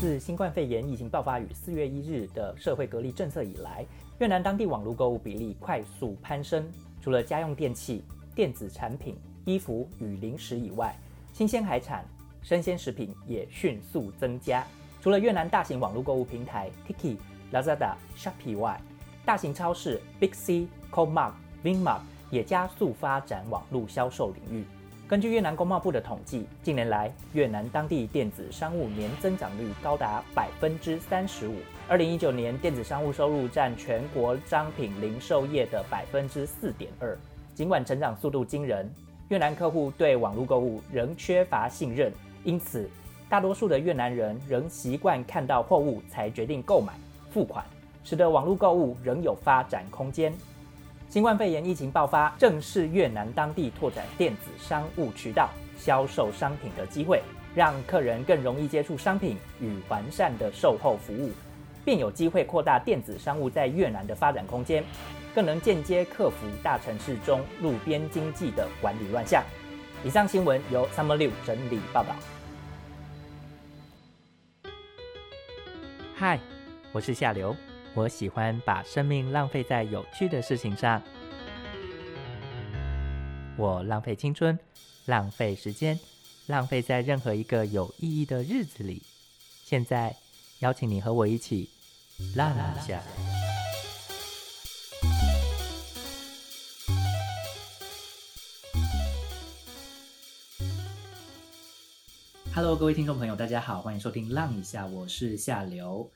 自新冠肺炎疫情爆发于四月一日的社会隔离政策以来，越南当地网络购物比例快速攀升。除了家用电器、电子产品、衣服与零食以外，新鲜海产、生鲜食品也迅速增加。除了越南大型网络购物平台 Tiki、Lazada、Shopee 外，大型超市 Big C、Comark、Vinmart 也加速发展网络销售领域。根据越南工贸部的统计，近年来越南当地电子商务年增长率高达百分之三十五。二零一九年，电子商务收入占全国商品零售业的百分之四点二。尽管成长速度惊人，越南客户对网络购物仍缺乏信任，因此大多数的越南人仍习惯看到货物才决定购买付款，使得网络购物仍有发展空间。新冠肺炎疫情爆发，正是越南当地拓展电子商务渠道、销售商品的机会，让客人更容易接触商品与完善的售后服务，便有机会扩大电子商务在越南的发展空间，更能间接克服大城市中路边经济的管理乱象。以上新闻由 Summer 六整理报道。嗨，我是夏流。我喜欢把生命浪费在有趣的事情上。我浪费青春，浪费时间，浪费在任何一个有意义的日子里。现在，邀请你和我一起浪一下。Hello，各位听众朋友，大家好，欢迎收听《浪一下》，我是夏流。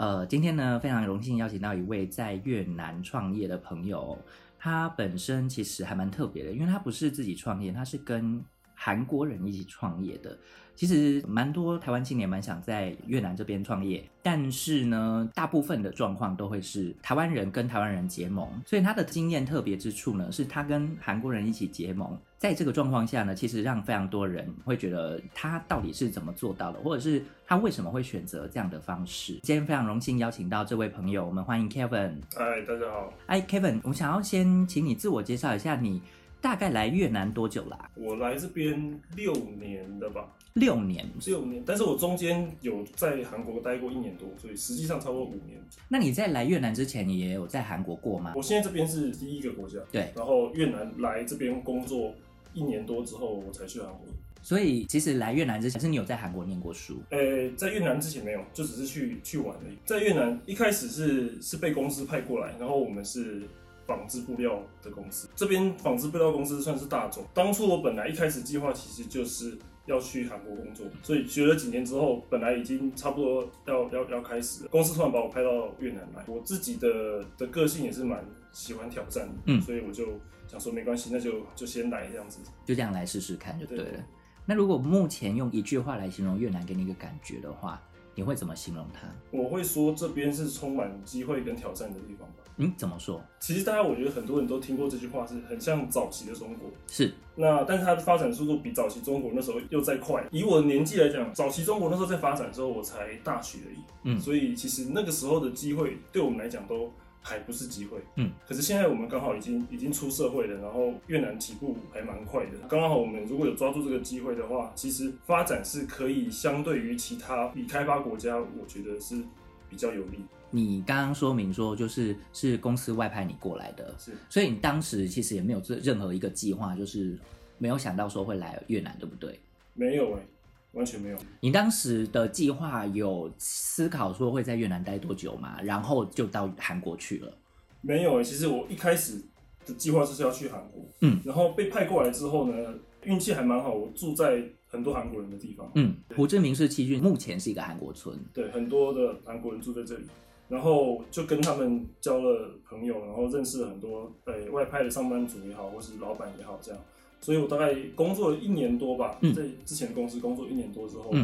呃，今天呢，非常荣幸邀请到一位在越南创业的朋友。他本身其实还蛮特别的，因为他不是自己创业，他是跟韩国人一起创业的。其实蛮多台湾青年蛮想在越南这边创业，但是呢，大部分的状况都会是台湾人跟台湾人结盟。所以他的经验特别之处呢，是他跟韩国人一起结盟。在这个状况下呢，其实让非常多人会觉得他到底是怎么做到的，或者是他为什么会选择这样的方式。今天非常荣幸邀请到这位朋友，我们欢迎 Kevin。嗨，大家好。哎，Kevin，我想要先请你自我介绍一下，你大概来越南多久啦？我来这边六年的吧。六年，六年，但是我中间有在韩国待过一年多，所以实际上超过五年。那你在来越南之前，你也有在韩国过吗？我现在这边是第一个国家，对。然后越南来这边工作一年多之后，我才去韩国。所以其实来越南之前，是你有在韩国念过书？呃，在越南之前没有，就只是去去玩而已。在越南一开始是是被公司派过来，然后我们是纺织布料的公司，这边纺织布料公司算是大众。当初我本来一开始计划其实就是。要去韩国工作，所以学了几年之后，本来已经差不多要要要开始了。公司突然把我派到越南来，我自己的的个性也是蛮喜欢挑战的，嗯，所以我就想说没关系，那就就先来这样子，就这样来试试看就对了。那如果目前用一句话来形容越南给你一个感觉的话，你会怎么形容它？我会说这边是充满机会跟挑战的地方吧。嗯，怎么说？其实大家我觉得很多人都听过这句话，是很像早期的中国。是。那但是它的发展速度比早期中国那时候又再快。以我的年纪来讲，早期中国那时候在发展之后，我才大学而已。嗯。所以其实那个时候的机会对我们来讲都。还不是机会，嗯，可是现在我们刚好已经已经出社会了，然后越南起步还蛮快的，刚刚好我们如果有抓住这个机会的话，其实发展是可以相对于其他已开发国家，我觉得是比较有利。你刚刚说明说就是是公司外派你过来的，是，所以你当时其实也没有这任何一个计划，就是没有想到说会来越南，对不对？没有哎。完全没有。你当时的计划有思考说会在越南待多久吗？然后就到韩国去了？没有哎其实我一开始的计划就是要去韩国。嗯。然后被派过来之后呢，运气还蛮好，我住在很多韩国人的地方。嗯。胡志明市七郡目前是一个韩国村。对，很多的韩国人住在这里，然后就跟他们交了朋友，然后认识了很多呃外派的上班族也好，或是老板也好，这样。所以我大概工作了一年多吧，在之前公司工作一年多之后，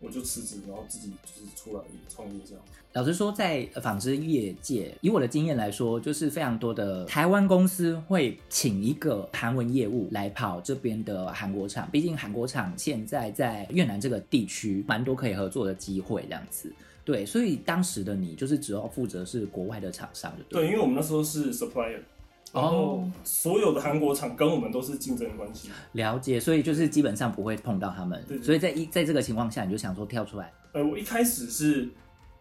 我就辞职，然后自己就是出来创业这样。老实说，在纺织业界，以我的经验来说，就是非常多的台湾公司会请一个韩文业务来跑这边的韩国厂。毕竟韩国厂现在在越南这个地区，蛮多可以合作的机会这样子。对，所以当时的你就是主要负责是国外的厂商，对，因为我们那时候是 supplier。然后哦所有的韩国厂跟我们都是竞争关系。了解，所以就是基本上不会碰到他们对，对所以在一在这个情况下，你就想说跳出来，呃，我一开始是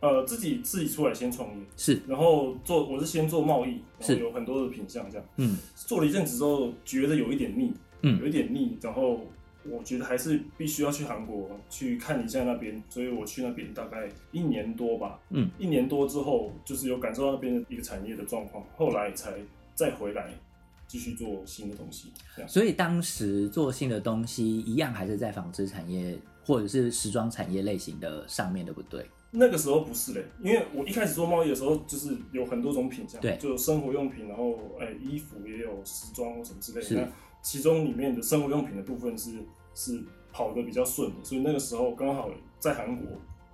呃自己自己出来先创业，是，然后做我是先做贸易，然后是有很多的品相这样。嗯做了一阵子之后，觉得有一点腻，嗯有一点腻，然后我觉得还是必须要去韩国去看一下那边，所以我去那边大概一年多吧，嗯，一年多之后，就是有感受到那边的一个产业的状况，后来才再回来继续做新的东西，这样。所以当时做新的东西一样还是在纺织产业或者是时装产业类型的上面，对不对？那个时候不是嘞，因为我一开始做贸易的时候，就是有很多种品相，对就有生活用品，然后哎、衣服也有时装或什么之类的。那其中里面的生活用品的部分是是跑得比较顺的，所以那个时候刚好在韩国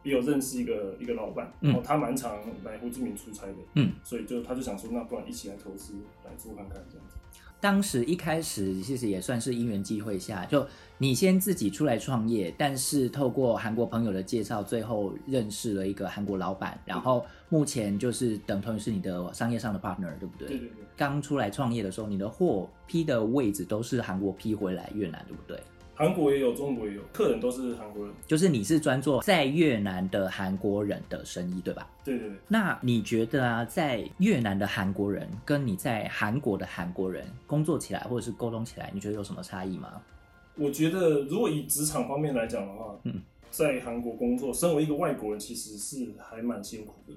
也有认识一个一个老板，嗯然后他蛮常来胡志明出差的，嗯，所以就他就想说，那不然一起来投资来做看看这样子。当时一开始其实也算是因缘际会下，就你先自己出来创业，但是透过韩国朋友的介绍，最后认识了一个韩国老板，然后目前就是等同于是你的商业上的 partner，对不对？对对对，刚出来创业的时候，你的货批的位置都是韩国批回来越南，对不对？韩国也有，中国也有，客人都是韩国人。就是你是专做在越南的韩国人的生意，对吧？对对对，那你觉得啊，在越南的韩国人跟你在韩国的韩国人工作起来，或者是沟通起来，你觉得有什么差异吗？我觉得如果以职场方面来讲的话，嗯，在韩国工作，身为一个外国人，其实是还蛮辛苦的，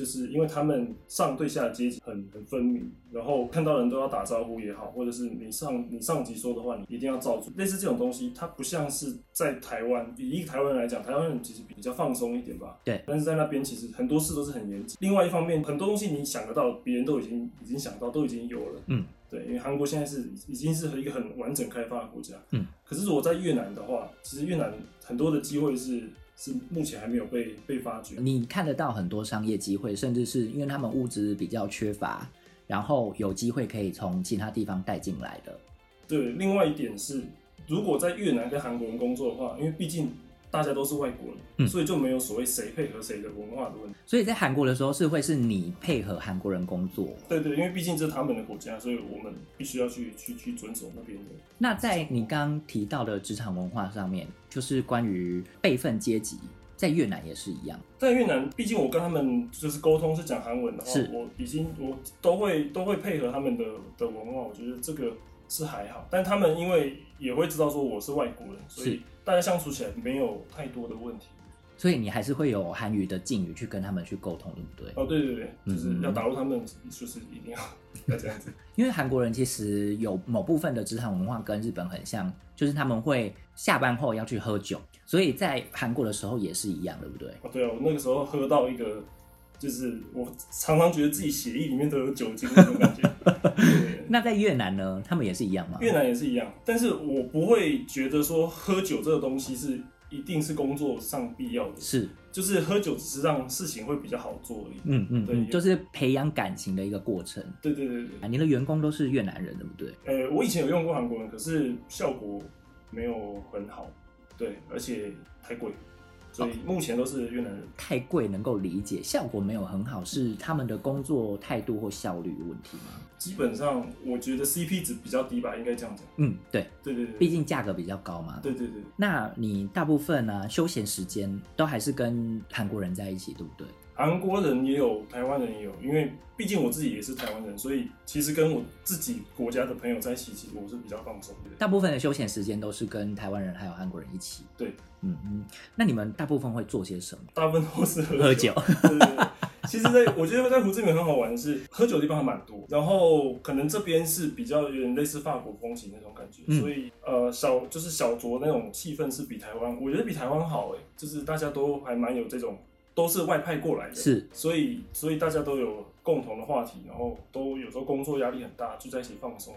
就是因为他们上对下的阶级很很分明，然后看到人都要打招呼也好，或者是你上你上级说的话，你一定要照做。类似这种东西，它不像是在台湾，以一个台湾人来讲，台湾人其实比较放松一点吧。对但是在那边其实很多事都是很严谨。另外一方面，很多东西你想得到，别人都已经已经想到，都已经有了。嗯，对，因为韩国现在是已经是一个很完整开发的国家。嗯，可是如果在越南的话，其实越南很多的机会是是目前还没有被被发掘。你看得到很多商业机会，甚至是因为他们物资比较缺乏，然后有机会可以从其他地方带进来的。对，另外一点是，如果在越南跟韩国人工作的话，因为毕竟大家都是外国人，嗯所以就没有所谓谁配合谁的文化的问题。所以在韩国的时候，是会是你配合韩国人工作。对对，因为毕竟这是他们的国家，所以我们必须要去去去遵守那边的。那在你刚刚提到的职场文化上面，就是关于辈分阶级，在越南也是一样。在越南，毕竟我跟他们就是沟通是讲韩文的话是，我已经我都会都会配合他们的的文化，我觉得这个是还好。但他们因为也会知道说我是外国人，所以大家相处起来没有太多的问题。所以你还是会有韩语的敬语去跟他们去沟通，对不对？哦，对对对，嗯就是要打入他们，就是一定要要这样子。因为韩国人其实有某部分的职场文化跟日本很像，就是他们会下班后要去喝酒，所以在韩国的时候也是一样，对不对？哦，对啊，我那个时候喝到一个，就是我常常觉得自己血液里面都有酒精那种感觉。对那在越南呢，他们也是一样吗？越南也是一样，但是我不会觉得说喝酒这个东西是一定是工作上必要的，是，就是喝酒只是让事情会比较好做而已。嗯嗯嗯，对就是培养感情的一个过程。对对对对，啊，你的员工都是越南人，对不对？呃，我以前有用过韩国人，可是效果没有很好，对，而且太贵，所以目前都是越南人。太贵能够理解，效果没有很好，是他们的工作态度或效率问题吗？基本上我觉得 CP 值比较低吧，应该这样讲。嗯，对，对对对，毕竟价格比较高嘛。对对对，那你大部分呢、休闲时间都还是跟韩国人在一起，对不对？韩国人也有，台湾人也有，因为毕竟我自己也是台湾人，所以其实跟我自己国家的朋友在一起，其实我是比较放松的。大部分的休闲时间都是跟台湾人还有韩国人一起。对，嗯嗯。那你们大部分会做些什么？大部分都是喝喝酒。其实在，我觉得在胡志明很好玩的是，喝酒的地方还蛮多，然后可能这边是比较有点类似法国风情那种感觉，嗯所以呃小就是小酌那种气氛是比台湾，我觉得比台湾好哎，就是大家都还蛮有这种，都是外派过来的，是，所以所以大家都有共同的话题，然后都有时候工作压力很大，聚在一起放松，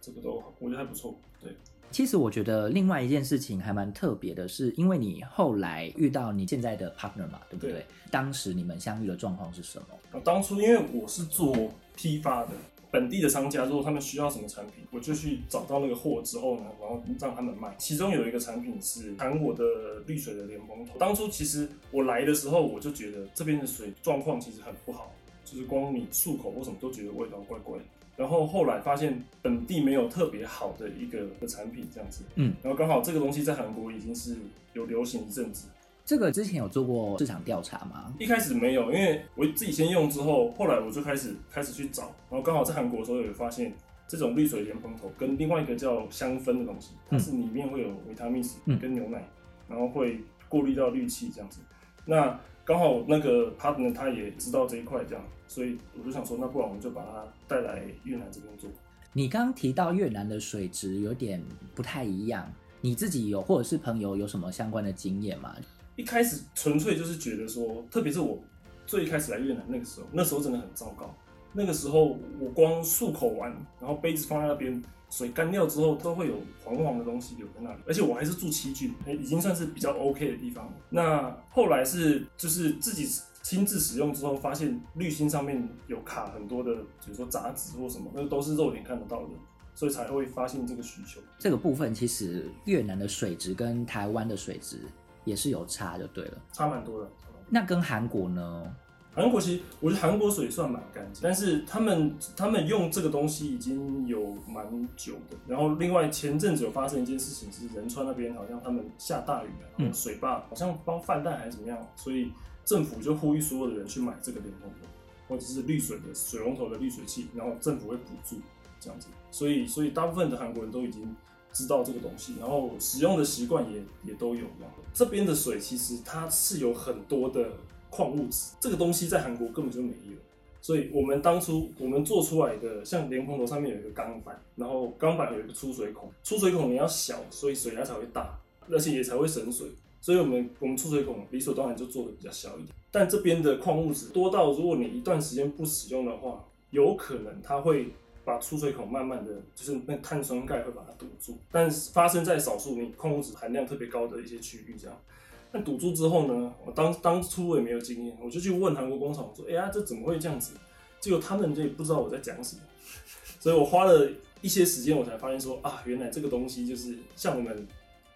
这个都我觉得还不错，对。其实我觉得另外一件事情还蛮特别的是，因为你后来遇到你现在的 partner 嘛，对不对？对当时你们相遇的状况是什么？啊，当初因为我是做批发的，本地的商家如果他们需要什么产品，我就去找到那个货之后呢，然后让他们卖。其中有一个产品是韩国的绿水的莲蓬头。当初其实我来的时候，我就觉得这边的水状况其实很不好，就是光你漱口或什么都觉得味道怪怪。然后后来发现本地没有特别好的一个的产品这样子，嗯，然后刚好这个东西在韩国已经是有流行一阵子，这个之前有做过市场调查吗？一开始没有，因为我自己先用之后，后来我就开始开始去找，然后刚好在韩国的时候有发现这种绿水莲蓬头跟另外一个叫香氛的东西，它是里面会有维他命 C 嗯跟牛奶，然后会过滤到氯气这样子。那刚好那个 partner 他也知道这一块这样，所以我就想说，那不然我们就把它带来越南这边做。你刚刚提到越南的水质有点不太一样，你自己有或者是朋友有什么相关的经验吗？一开始纯粹就是觉得说，特别是我最一开始来越南那个时候，那时候真的很糟糕。那个时候我光漱口完，然后杯子放在那边，水干掉之后都会有黄黄的东西留在那里，而且我还是住七郡，已经算是比较 OK 的地方。那后来是就是自己亲自使用之后，发现滤芯上面有卡很多的，比如说杂质或什么，那都是肉眼看得到的，所以才会发现这个需求。这个部分其实越南的水质跟台湾的水质也是有差，就对了。差蛮多的。那跟韩国呢？韩国其实我觉得韩国水算蛮干净，但是他们他们用这个东西已经有蛮久的。然后另外前阵子有发生一件事情，是仁川那边好像他们下大雨了，然后水坝好像帮泛滥还是怎么样，所以政府就呼吁所有的人去买这个莲蓬头，或者是滤水的水龙头的滤水器，然后政府会补助这样子。所以所以大部分的韩国人都已经知道这个东西，然后使用的习惯也也都有这样。这边的水其实它是有很多的矿物质，这个东西在韩国根本就没有。所以我们当初我们做出来的，像莲蓬头上面有一个钢板，然后钢板有一个出水孔，出水孔你要小，所以水压才会大，而且也才会省水。所以我们我们出水孔理所当然就做的比较小一点。但这边的矿物质多到，如果你一段时间不使用的话，有可能它会把出水孔慢慢的就是那碳酸钙会把它堵住。但是发生在少数你矿物质含量特别高的一些区域这样。那堵住之后呢，我当当初我也没有经验，我就去问韩国工厂，我说：“哎呀，这怎么会这样子？”结果他们就不知道我在讲什么，所以我花了一些时间，我才发现说啊，原来这个东西就是像我们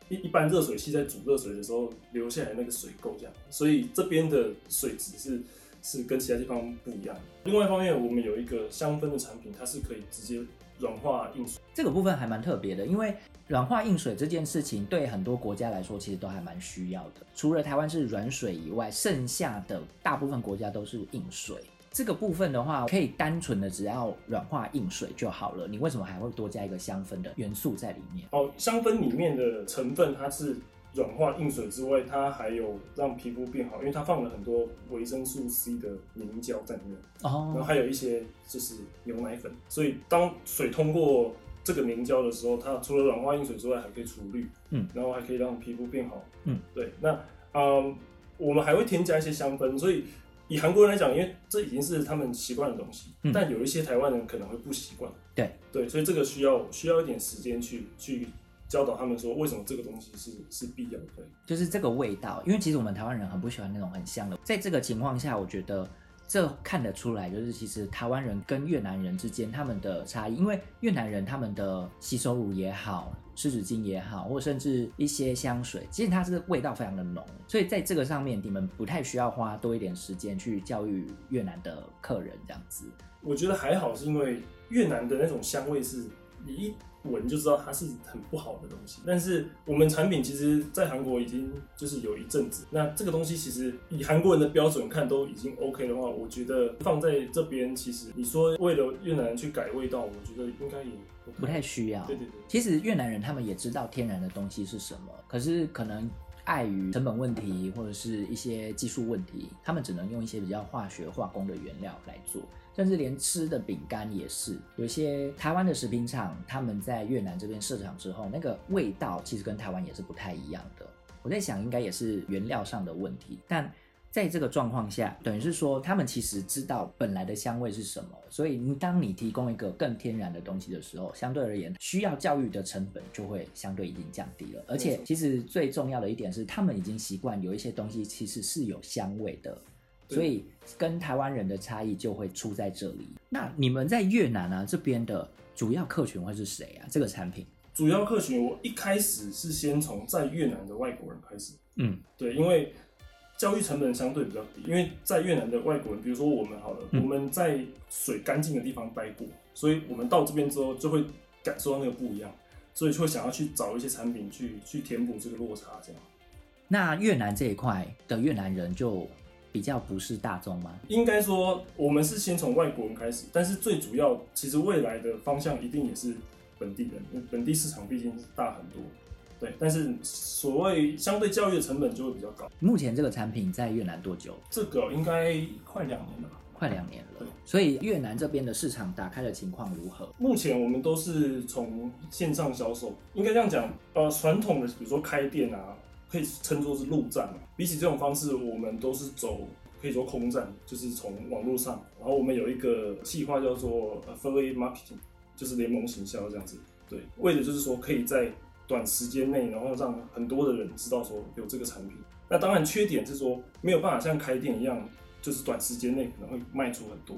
一一般热水器在煮热水的时候留下来那个水垢这样，所以这边的水质是是跟其他地方不一样。另外一方面，我们有一个香氛的产品，它是可以直接软化硬水。这个部分还蛮特别的，因为软化硬水这件事情对很多国家来说其实都还蛮需要的。除了台湾是软水以外，剩下的大部分国家都是硬水。这个部分的话，可以单纯的只要软化硬水就好了。你为什么还会多加一个香氛的元素在里面？哦，香氛里面的成分它是软化硬水之外，它还有让皮肤变好，因为它放了很多维生素 C 的凝胶在里面，然后哦，还有一些就是牛奶粉，所以当水通过这个凝胶的时候，它除了软化硬水之外，还可以除氯，嗯，然后还可以让皮肤变好，嗯，对。那嗯，我们还会添加一些香氛，所以以韩国人来讲，因为这已经是他们习惯的东西，嗯。但有一些台湾人可能会不习惯，对。对，所以这个需要需要一点时间去去教导他们说为什么这个东西是是必要的，对。就是这个味道，因为其实我们台湾人很不喜欢那种很香的。在这个情况下，我觉得这看得出来，就是其实台湾人跟越南人之间他们的差异，因为越南人他们的洗手乳也好，湿纸巾也好，或甚至一些香水，其实它是味道非常的浓，所以在这个上面你们不太需要花多一点时间去教育越南的客人这样子。我觉得还好，是因为越南的那种香味是你一闻就知道它是很不好的东西。但是我们产品其实，在韩国已经就是有一阵子，那这个东西其实以韩国人的标准看都已经 OK 的话，我觉得放在这边，其实你说为了越南人去改味道，我觉得应该也不太需要。对对对。其实越南人他们也知道天然的东西是什么，可是可能碍于成本问题或者是一些技术问题，他们只能用一些比较化学化工的原料来做。甚至连吃的饼干也是，有一些台湾的食品厂，他们在越南这边设厂之后，那个味道其实跟台湾也是不太一样的。我在想，应该也是原料上的问题，但在这个状况下，等于是说他们其实知道本来的香味是什么，所以你当你提供一个更天然的东西的时候，相对而言需要教育的成本就会相对已经降低了。而且其实最重要的一点是，他们已经习惯有一些东西其实是有香味的。对所以跟台湾人的差异就会出在这里。那你们在越南啊这边的主要客群会是谁啊？这个产品？主要客群，我一开始是先从在越南的外国人开始，嗯，对，因为教育成本相对比较低，因为在越南的外国人，比如说我们好了，嗯我们在水干净的地方待过，所以我们到这边之后就会感受到那个不一样，所以就会想要去找一些产品去去填补这个落差，这样。那越南这一块的越南人就比较不是大众吗？应该说，我们是先从外国人开始，但是最主要，其实未来的方向一定也是本地人，因为本地市场毕竟是大很多。对，但是所谓相对教育的成本就会比较高。目前这个产品在越南多久？这个应该快两年了吧？快两年了对。所以越南这边的市场打开的情况如何？目前我们都是从线上销售，应该这样讲。呃，传统的比如说开店啊，可以称作是陆战嘛。比起这种方式，我们都是走可以说空战，就是从网络上。然后我们有一个计划叫做 affiliate marketing，就是联盟行销这样子。对，为的就是说可以在短时间内，然后让很多的人知道说有这个产品。那当然缺点是说没有办法像开店一样，就是短时间内可能会卖出很多。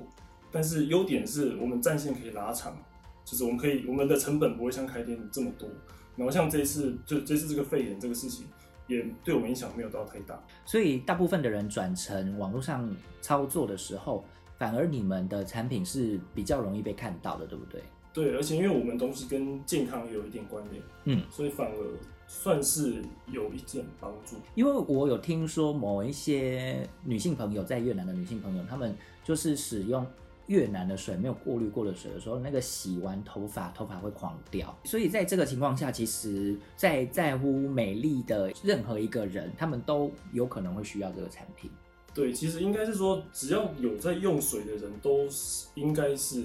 但是优点是我们战线可以拉长，就是我们可以我们的成本不会像开店这么多。然后像这次就这次这个肺炎这个事情，也对我们影响没有到太大。所以大部分的人转成网络上操作的时候，反而你们的产品是比较容易被看到的，对不对？对，而且因为我们东西跟健康也有一点关联，嗯，所以反而算是有一点帮助。因为我有听说某一些女性朋友在越南的女性朋友，她们就是使用越南的水没有过滤过的水的时候，那个洗完头发头发会狂掉。所以在这个情况下，其实在在乎美丽的任何一个人，他们都有可能会需要这个产品。对，其实应该是说，只要有在用水的人都是应该是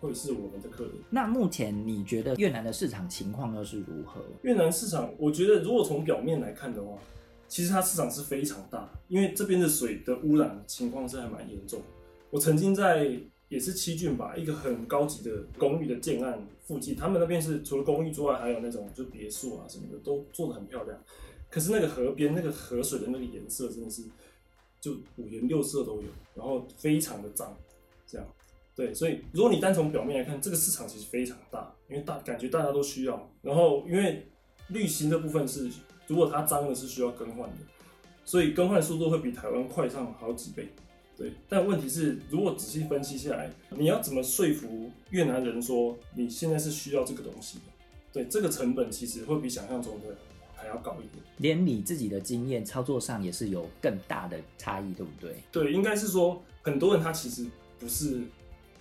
会是我们的客人。那目前你觉得越南的市场情况又是如何？越南市场，我觉得如果从表面来看的话，其实它市场是非常大，因为这边的水的污染情况是还蛮严重。我曾经在也是七郡吧，一个很高级的公寓的建案附近，他们那边是除了公寓之外，还有那种就别墅啊什么的，都做的很漂亮。可是那个河边那个河水的那个颜色真的是就五颜六色都有，然后非常的脏，这样。对，所以如果你单从表面来看，这个市场其实非常大，因为大感觉大家都需要。然后因为滤芯这部分是，如果它脏了是需要更换的，所以更换速度会比台湾快上好几倍。对，但问题是，如果仔细分析下来，你要怎么说服越南人说你现在是需要这个东西的？对，这个成本其实会比想象中的还要高一点。连你自己的经验操作上也是有更大的差异，对不对？对，应该是说很多人他其实不是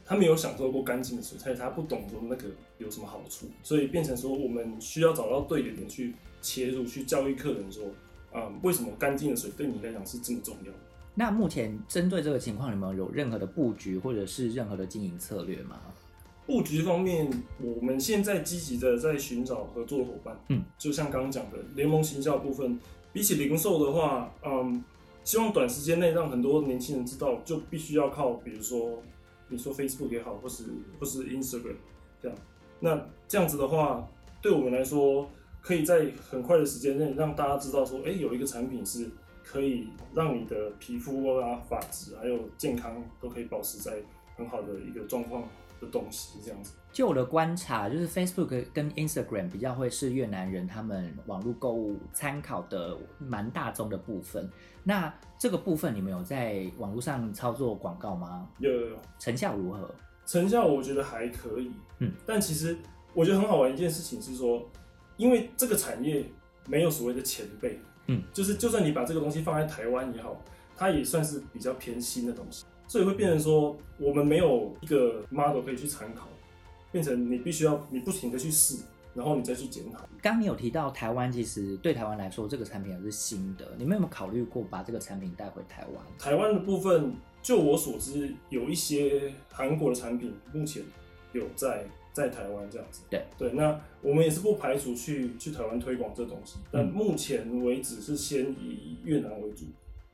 他没有享受过干净的水，所以他不懂说那个有什么好处，所以变成说我们需要找到对的点去切入，去教育客人说，啊、为什么干净的水对你来讲是这么重要？那目前针对这个情况，你们有任何的布局或者是任何的经营策略吗？布局方面，我们现在积极的在寻找合作伙伴。嗯，就像刚刚讲的联盟行销部分，比起零售的话，嗯，希望短时间内让很多年轻人知道，就必须要靠，比如说你说 Facebook 也好，或是或是 Instagram 这样。那这样子的话，对我们来说，可以在很快的时间内让大家知道说，哎、有一个产品是可以让你的皮肤啊、发质还有健康都可以保持在很好的一个状况的东西，这样子。就我的观察，就是 Facebook 跟 Instagram 比较会是越南人他们网络购物参考的蛮大宗的部分。那这个部分你们有在网络上操作广告吗？有有有，成效如何？成效我觉得还可以，嗯，但其实我觉得很好玩一件事情是说，因为这个产业没有所谓的前辈，嗯，就是就算你把这个东西放在台湾也好，它也算是比较偏新的东西，所以会变成说我们没有一个 model 可以去参考，变成你必须要你不停的去试，然后你再去检讨。刚刚你有提到台湾，其实对台湾来说，这个产品还是新的，你们有没有考虑过把这个产品带回台湾？台湾的部分，就我所知，有一些韩国的产品目前有在在台湾这样子。对对，那我们也是不排除去去台湾推广这东西，但目前为止是先以越南为主。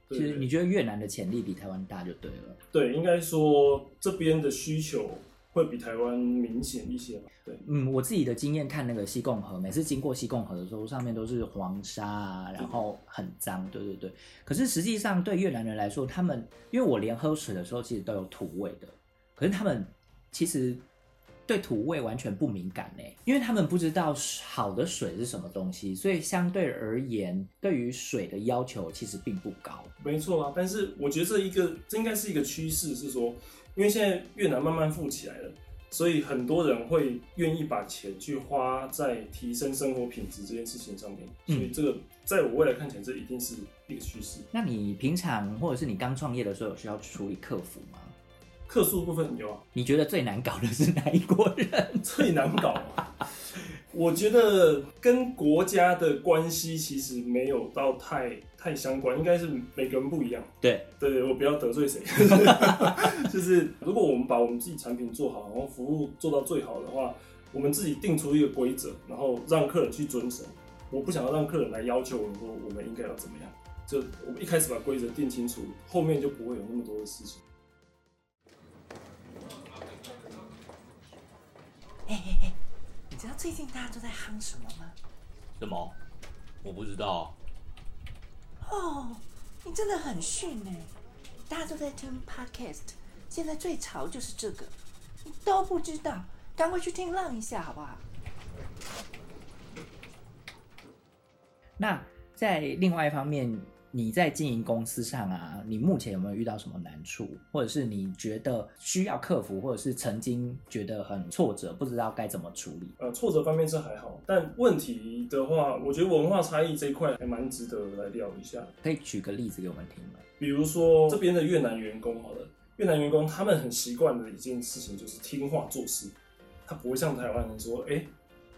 其实你觉得越南的潜力比台湾大就对了。对，应该说这边的需求会比台湾明显一些吧。对，嗯，我自己的经验看那个西贡河，每次经过西贡河的时候，上面都是黄沙啊，然后很脏，对对对。可是实际上对越南人来说，他们因为我连喝水的时候其实都有土味的，可是他们其实对土味完全不敏感呢，因为他们不知道好的水是什么东西，所以相对而言，对于水的要求其实并不高。没错啊，但是我觉得这一个这应该是一个趋势，是说，因为现在越南慢慢富起来了。所以很多人会愿意把钱去花在提升生活品质这件事情上面，所以这个在我未来看起来，这一定是一个趋势。那你平常或者是你刚创业的时候，有需要处理客服吗？客诉部分有啊。你觉得最难搞的是哪一国人？最难搞？我觉得跟国家的关系其实没有到太太相关，应该是每个人不一样。对对，我不要得罪谁。就是如果我们把我们自己产品做好，然后服务做到最好的话，我们自己定出一个规则，然后让客人去遵守。我不想要让客人来要求我们说我们应该要怎么样，就我们一开始把规则定清楚，后面就不会有那么多的事情。哎你知道最近大家都在夯什么吗？什么？我不知道。哦，你真的很逊哎！大家都在听 podcast，现在最潮就是这个，你都不知道，赶快去听浪一下好不好？那在另外一方面。你在经营公司上啊，你目前有没有遇到什么难处，或者是你觉得需要克服，或者是曾经觉得很挫折，不知道该怎么处理？呃，挫折方面是还好，但问题的话，我觉得文化差异这一块还蛮值得来聊一下。可以举个例子给我们听吗？比如说这边的越南员工，好了，越南员工他们很习惯的一件事情就是听话做事，他不会像台湾人说，哎。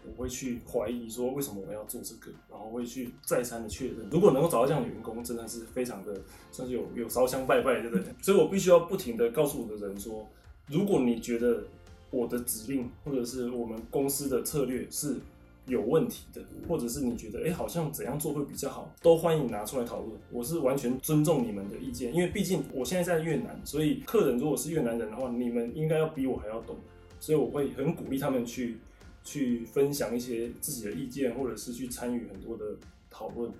我会去怀疑说为什么我要做这个，然后会去再三的确认。如果能够找到这样的员工，真的是非常的算是有有烧香拜拜，对不对？所以我必须要不停的告诉我的人说，如果你觉得我的指令或者是我们公司的策略是有问题的，或者是你觉得哎好像怎样做会比较好，都欢迎拿出来讨论。我是完全尊重你们的意见，因为毕竟我现在在越南，所以客人如果是越南人的话，你们应该要比我还要懂，所以我会很鼓励他们去。去分享一些自己的意见，或者是去参与很多的讨论，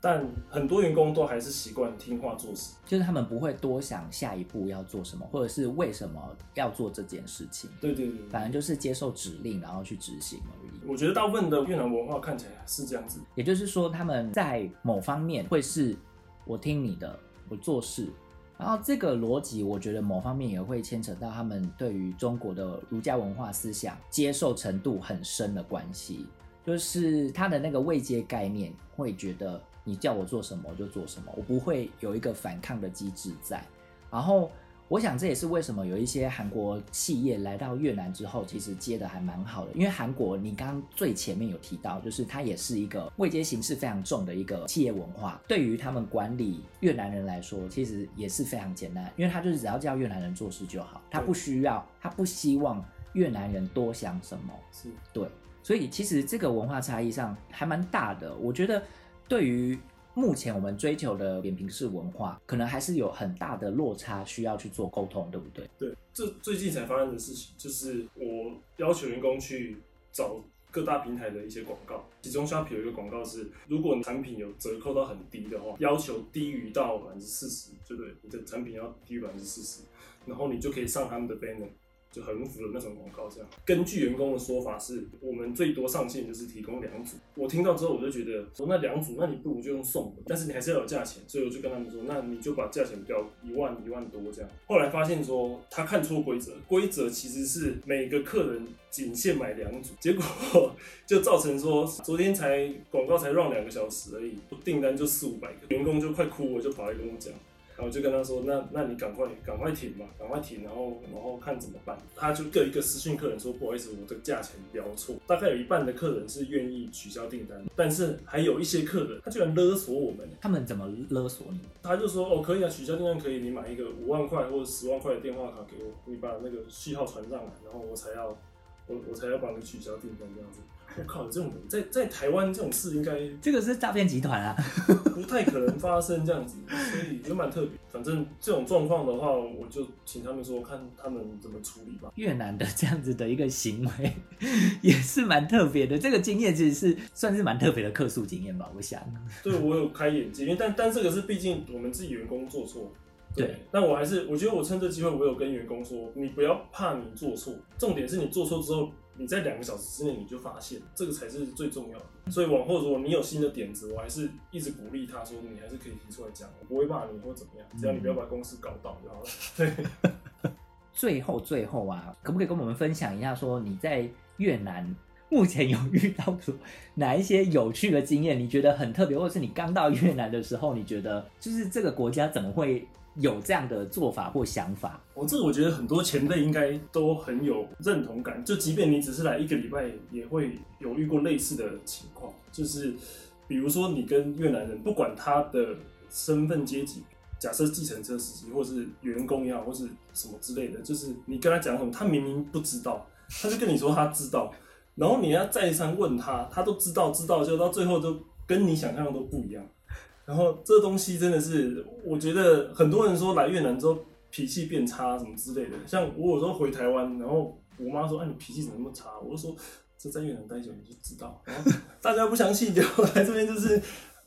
但很多员工都还是习惯听话做事，就是他们不会多想下一步要做什么，或者是为什么要做这件事情。对对对，反正就是接受指令，然后去执行而已。我觉得大部分的越南文化看起来是这样子，也就是说他们在某方面会是我听你的，我做事。然后这个逻辑，我觉得某方面也会牵扯到他们对于中国的儒家文化思想接受程度很深的关系，就是他的那个未接概念，会觉得你叫我做什么我就做什么，我不会有一个反抗的机制在，然后。我想这也是为什么有一些韩国企业来到越南之后，其实接的还蛮好的。因为韩国，你刚刚最前面有提到，就是它也是一个位阶形式非常重的一个企业文化。对于他们管理越南人来说，其实也是非常简单，因为他就是只要叫越南人做事就好，他不需要，他不希望越南人多想什么。是对，所以其实这个文化差异上还蛮大的。我觉得对于。目前我们追求的扁平式文化，可能还是有很大的落差，需要去做沟通，对不对？对，这最近才发生的事情，就是我要求员工去找各大平台的一些广告，其中 s h p 有一个广告是，如果产品有折扣到很低的话，要求低于到百分之四十，对不对？你的产品要低于百分之四十，然后你就可以上他们的 banner。就横幅的那种广告，这样。根据员工的说法，是我们最多上限就是提供两组。我听到之后，我就觉得说那两组，那你不如就用送的，但是你还是要有价钱，所以我就跟他们说，那你就把价钱标一万一万多这样。后来发现说他看错规则，规则其实是每个客人仅限买两组，结果 就造成说昨天才广告才让两个小时而已，订单就四五百个，员工就快哭，我就跑来跟我讲。然后就跟他说，那那你赶快赶快停吧，赶快停，然后然后看怎么办。他就各一个私讯客人说，不好意思，我的价钱标错。大概有一半的客人是愿意取消订单，但是还有一些客人，他居然勒索我们。他们怎么勒索你？他就说，哦，可以啊，取消订单可以，你买一个五万块或者十万块的电话卡给我，你把那个序号传上来，然后我才要我我才要帮你取消订单这样子。我靠，这种人在在台湾这种事应该 这个是诈骗集团啊，不太可能发生这样子，所以也蛮特别。反正这种状况的话，我就请他们说看他们怎么处理吧。越南的这样子的一个行为也是蛮特别的，这个经验其实是算是蛮特别的客诉经验吧，我想。对我有开眼界，因为但但这个是毕竟我们自己员工做错。对，但我还是我觉得我趁这机会，我有跟员工说，你不要怕你做错，重点是你做错之后，你在两个小时之内你就发现，这个才是最重要的。所以往后如果你有新的点子，我还是一直鼓励他说，你还是可以提出来讲，我不会骂你或怎么样，只要你不要把公司搞倒就好了。对，最后最后啊，可不可以跟我们分享一下，说你在越南目前有遇到哪一些有趣的经验？你觉得很特别，或者是你刚到越南的时候，你觉得就是这个国家怎么会有这样的做法或想法？我这个我觉得很多前辈应该都很有认同感，就即便你只是来一个礼拜，也会有遇过类似的情况，就是比如说你跟越南人，不管他的身份阶级。假设计程车司机，或是员工也好，或是什么之类的，就是你跟他讲什么，他明明不知道，他就跟你说他知道，然后你要再三问他，他都知道，知道就到最后都跟你想象的都不一样。然后这东西真的是，我觉得很多人说来越南之后脾气变差什么之类的，像我有时候回台湾，然后我妈说：“哎，你脾气怎么那么差？”我就说：“这在越南待久你就知道。”大家不相信，就 来这边就是。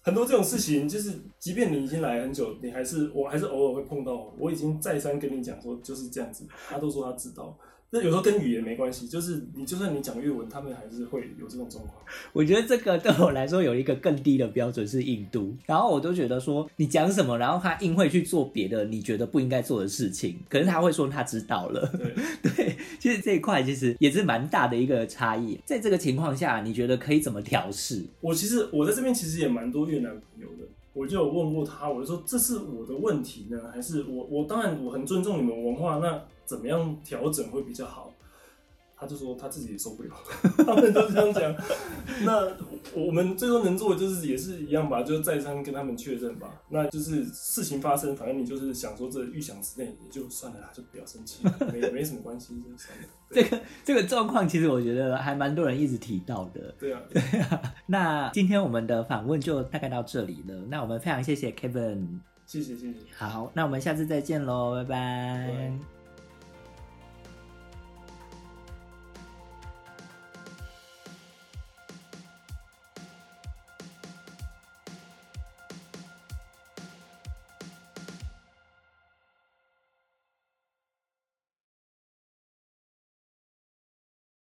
很多这种事情，就是即便你已经来很久，你还是我还是偶尔会碰到。我已经再三跟你讲说就是这样子，他都说他知道。那有时候跟语言没关系，就是你就算你讲粤文，他们还是会有这种状况。我觉得这个对我来说有一个更低的标准是印度，然后我都觉得说你讲什么，然后他硬会去做别的你觉得不应该做的事情，可是他会说他知道了。对 对，其实这一块其实也是蛮大的一个差异。在这个情况下，你觉得可以怎么调试？我其实我在这边其实也蛮多越南朋友的，我就有问过他，我就说这是我的问题呢，还是我我当然我很尊重你们文化，那怎么样调整会比较好？他就说他自己也受不了，他们都这样讲。那我们最多能做的就是也是一样吧，就是再三跟他们确认吧。那就是事情发生，反正你就是想说这预想之内也就算了啦，就不要生气，没 没什么关系，就算了。这个这个状况其实我觉得还蛮多人一直提到的。对啊，对啊。那今天我们的访问就大概到这里了。那我们非常谢谢 Kevin，谢谢谢谢。好，那我们下次再见喽，拜拜。拜